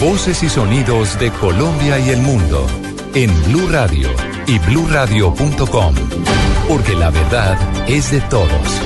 Voces y sonidos de Colombia y el mundo en Blue Radio y bluradio.com, porque la verdad es de todos.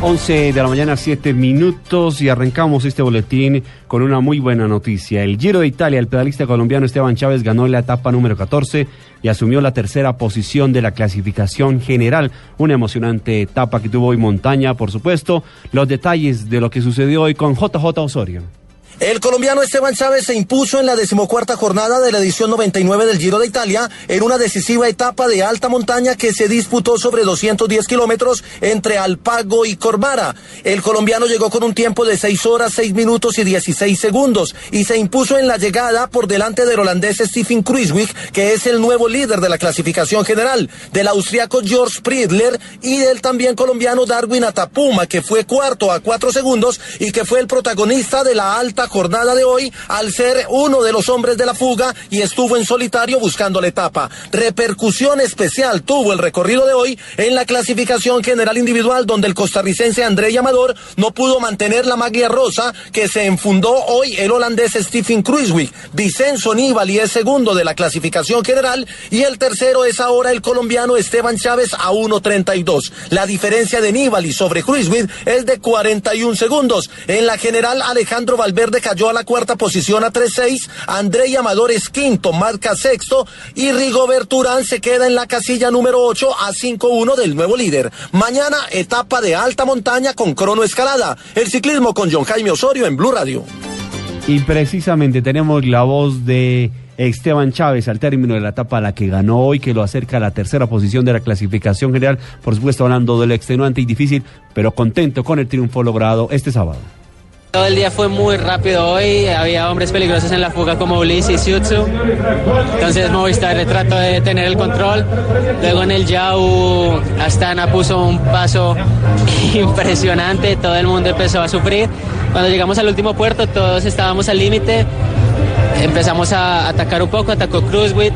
11 de la mañana, 7 minutos y arrancamos este boletín con una muy buena noticia. El Giro de Italia, el pedalista colombiano Esteban Chávez ganó la etapa número 14 y asumió la tercera posición de la clasificación general. Una emocionante etapa que tuvo hoy montaña, por supuesto. Los detalles de lo que sucedió hoy con JJ Osorio. El colombiano Esteban Chávez se impuso en la decimocuarta jornada de la edición 99 del Giro de Italia en una decisiva etapa de alta montaña que se disputó sobre 210 kilómetros entre Alpago y Corbara. El colombiano llegó con un tiempo de 6 horas, 6 minutos y 16 segundos y se impuso en la llegada por delante del holandés Stephen Kruijswijk, que es el nuevo líder de la clasificación general, del austriaco George Pridler y del también colombiano Darwin Atapuma, que fue cuarto a 4 segundos y que fue el protagonista de la alta jornada de hoy al ser uno de los hombres de la fuga y estuvo en solitario buscando la etapa. Repercusión especial tuvo el recorrido de hoy en la clasificación general individual donde el costarricense André Amador no pudo mantener la maglia rosa que se enfundó hoy el holandés Stephen Kruijswijk. Vicenzo Nibali es segundo de la clasificación general y el tercero es ahora el colombiano Esteban Chávez a 1.32. La diferencia de Nibali sobre Kruijswijk es de 41 segundos. En la general Alejandro Valverde cayó a la cuarta posición a 3-6, André Amador es quinto, marca sexto y Rigobert Urán se queda en la casilla número 8 a 5-1 del nuevo líder. Mañana etapa de alta montaña con crono escalada. El ciclismo con John Jaime Osorio en Blue Radio. Y precisamente tenemos la voz de Esteban Chávez al término de la etapa a la que ganó hoy, que lo acerca a la tercera posición de la clasificación general. Por supuesto, hablando del extenuante y difícil, pero contento con el triunfo logrado este sábado. Todo el día fue muy rápido hoy, había hombres peligrosos en la fuga como Ulises y Siutsu. Entonces Movistar trató de tener el control. Luego en el Yau Astana puso un paso impresionante, todo el mundo empezó a sufrir. Cuando llegamos al último puerto todos estábamos al límite. Empezamos a atacar un poco, atacó Cruzwit,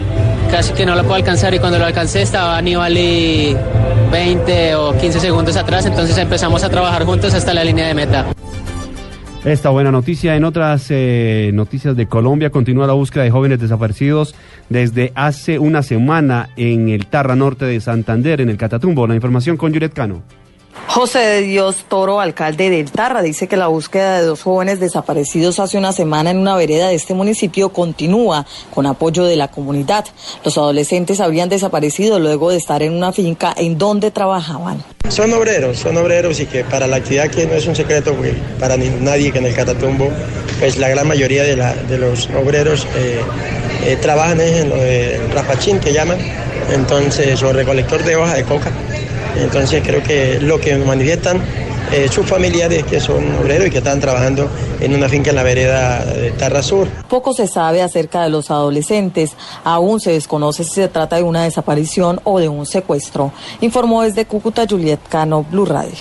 casi que no lo puedo alcanzar y cuando lo alcancé estaba Nibali 20 o 15 segundos atrás, entonces empezamos a trabajar juntos hasta la línea de meta. Esta buena noticia. En otras eh, noticias de Colombia, continúa la búsqueda de jóvenes desaparecidos desde hace una semana en el Tarra Norte de Santander, en el Catatumbo. La información con Juliet Cano. José de Dios Toro, alcalde del Tarra, dice que la búsqueda de dos jóvenes desaparecidos hace una semana en una vereda de este municipio continúa con apoyo de la comunidad. Los adolescentes habrían desaparecido luego de estar en una finca en donde trabajaban. Son obreros, son obreros y que para la actividad que no es un secreto para nadie que en el Catatumbo, pues la gran mayoría de, los obreros eh, eh, trabajan en lo de rapachín que llaman, entonces, o recolector de hoja de coca. Entonces creo que lo que manifiestan eh, sus familiares que son obreros y que están trabajando en una finca en la vereda de Tarra Sur. Poco se sabe acerca de los adolescentes. Aún se desconoce si se trata de una desaparición o de un secuestro. Informó desde Cúcuta Juliet Cano, Blue Radio.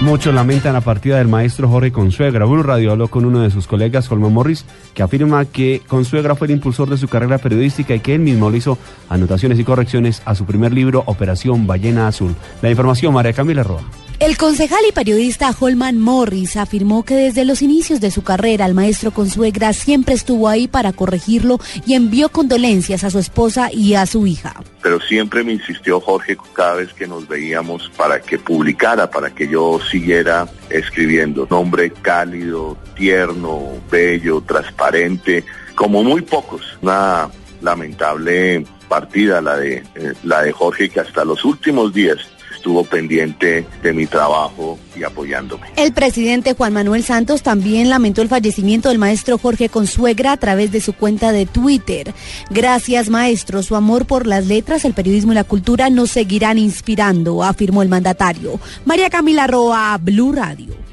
Muchos lamentan la partida del maestro Jorge Consuegra. Blue Radio habló con uno de sus colegas, Colman Morris, que afirma que Consuegra fue el impulsor de su carrera periodística y que él mismo le hizo anotaciones y correcciones a su primer libro, Operación Ballena Azul. La información, María Camila Roa. El concejal y periodista Holman Morris afirmó que desde los inicios de su carrera el maestro Consuegra siempre estuvo ahí para corregirlo y envió condolencias a su esposa y a su hija. Pero siempre me insistió Jorge cada vez que nos veíamos para que publicara, para que yo siguiera escribiendo. Un hombre cálido, tierno, bello, transparente, como muy pocos. Una lamentable partida la de, eh, la de Jorge que hasta los últimos días estuvo pendiente de mi trabajo y apoyándome. El presidente Juan Manuel Santos también lamentó el fallecimiento del maestro Jorge Consuegra a través de su cuenta de Twitter. Gracias, maestro. Su amor por las letras, el periodismo y la cultura nos seguirán inspirando, afirmó el mandatario. María Camila Roa, Blue Radio.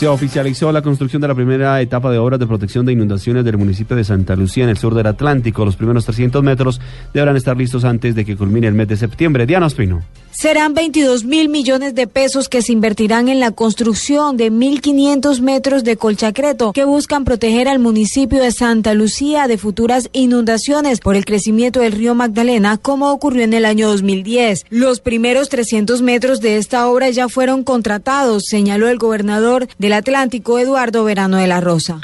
Se oficializó la construcción de la primera etapa de obras de protección de inundaciones del municipio de Santa Lucía en el sur del Atlántico. Los primeros 300 metros deberán estar listos antes de que culmine el mes de septiembre. Diana Ospino. Serán 22 mil millones de pesos que se invertirán en la construcción de 1.500 metros de colchacreto que buscan proteger al municipio de Santa Lucía de futuras inundaciones por el crecimiento del río Magdalena, como ocurrió en el año 2010. Los primeros 300 metros de esta obra ya fueron contratados, señaló el gobernador del Atlántico, Eduardo Verano de la Rosa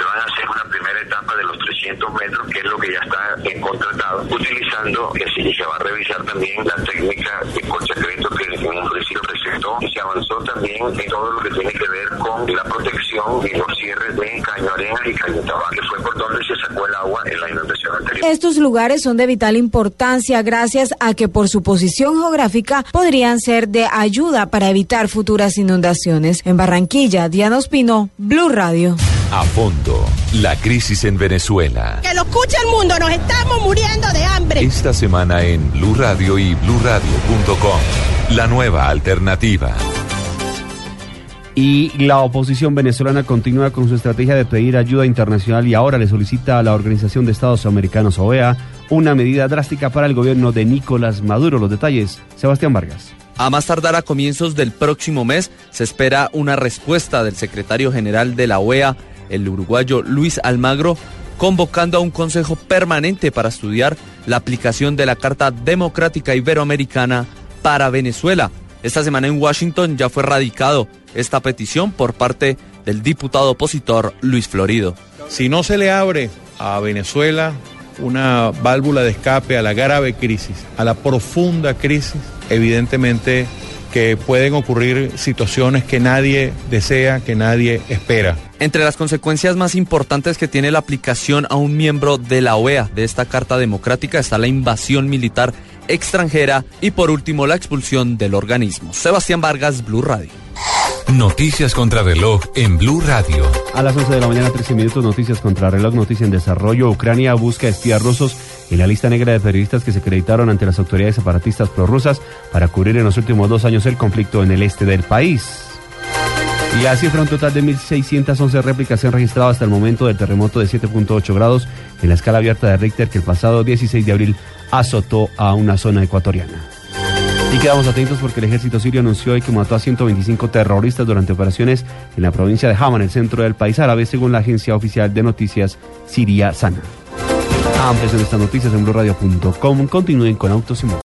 300 metros, que es lo que ya está contratado, utilizando, que se va a revisar también la técnica de colchacreto en un principio presentó y se avanzó también en todo lo que tiene que ver con la protección y los cierres de Caño Arena y Caño Tabá, que fue por donde se sacó el agua en la inundación anterior. Estos lugares son de vital importancia gracias a que por su posición geográfica podrían ser de ayuda para evitar futuras inundaciones. En Barranquilla, Diana Ospino, Blue Radio. A fondo, la crisis en Venezuela. Que lo escuche el mundo, nos estamos muriendo de hambre. Esta semana en Blue Radio y bluradio.com. La nueva alternativa. Y la oposición venezolana continúa con su estrategia de pedir ayuda internacional y ahora le solicita a la Organización de Estados Americanos, OEA, una medida drástica para el gobierno de Nicolás Maduro. Los detalles, Sebastián Vargas. A más tardar a comienzos del próximo mes se espera una respuesta del secretario general de la OEA, el uruguayo Luis Almagro, convocando a un consejo permanente para estudiar la aplicación de la Carta Democrática Iberoamericana para Venezuela. Esta semana en Washington ya fue radicado esta petición por parte del diputado opositor Luis Florido. Si no se le abre a Venezuela una válvula de escape a la grave crisis, a la profunda crisis, evidentemente que pueden ocurrir situaciones que nadie desea, que nadie espera. Entre las consecuencias más importantes que tiene la aplicación a un miembro de la OEA de esta Carta Democrática está la invasión militar extranjera y por último la expulsión del organismo. Sebastián Vargas, Blue Radio. Noticias contra reloj en Blue Radio. A las 11 de la mañana, 13 minutos, noticias contra reloj, noticia en desarrollo. Ucrania busca espías rusos en la lista negra de periodistas que se acreditaron ante las autoridades separatistas prorrusas para cubrir en los últimos dos años el conflicto en el este del país. Y la cifra un total de 1.611 réplicas se han registrado hasta el momento del terremoto de 7.8 grados en la escala abierta de Richter que el pasado 16 de abril azotó a una zona ecuatoriana. Y quedamos atentos porque el ejército sirio anunció hoy que mató a 125 terroristas durante operaciones en la provincia de Hama, en el centro del país árabe, según la agencia oficial de noticias Siria Sana. Amplias en estas noticias en blurradio.com. Continúen con Autos y.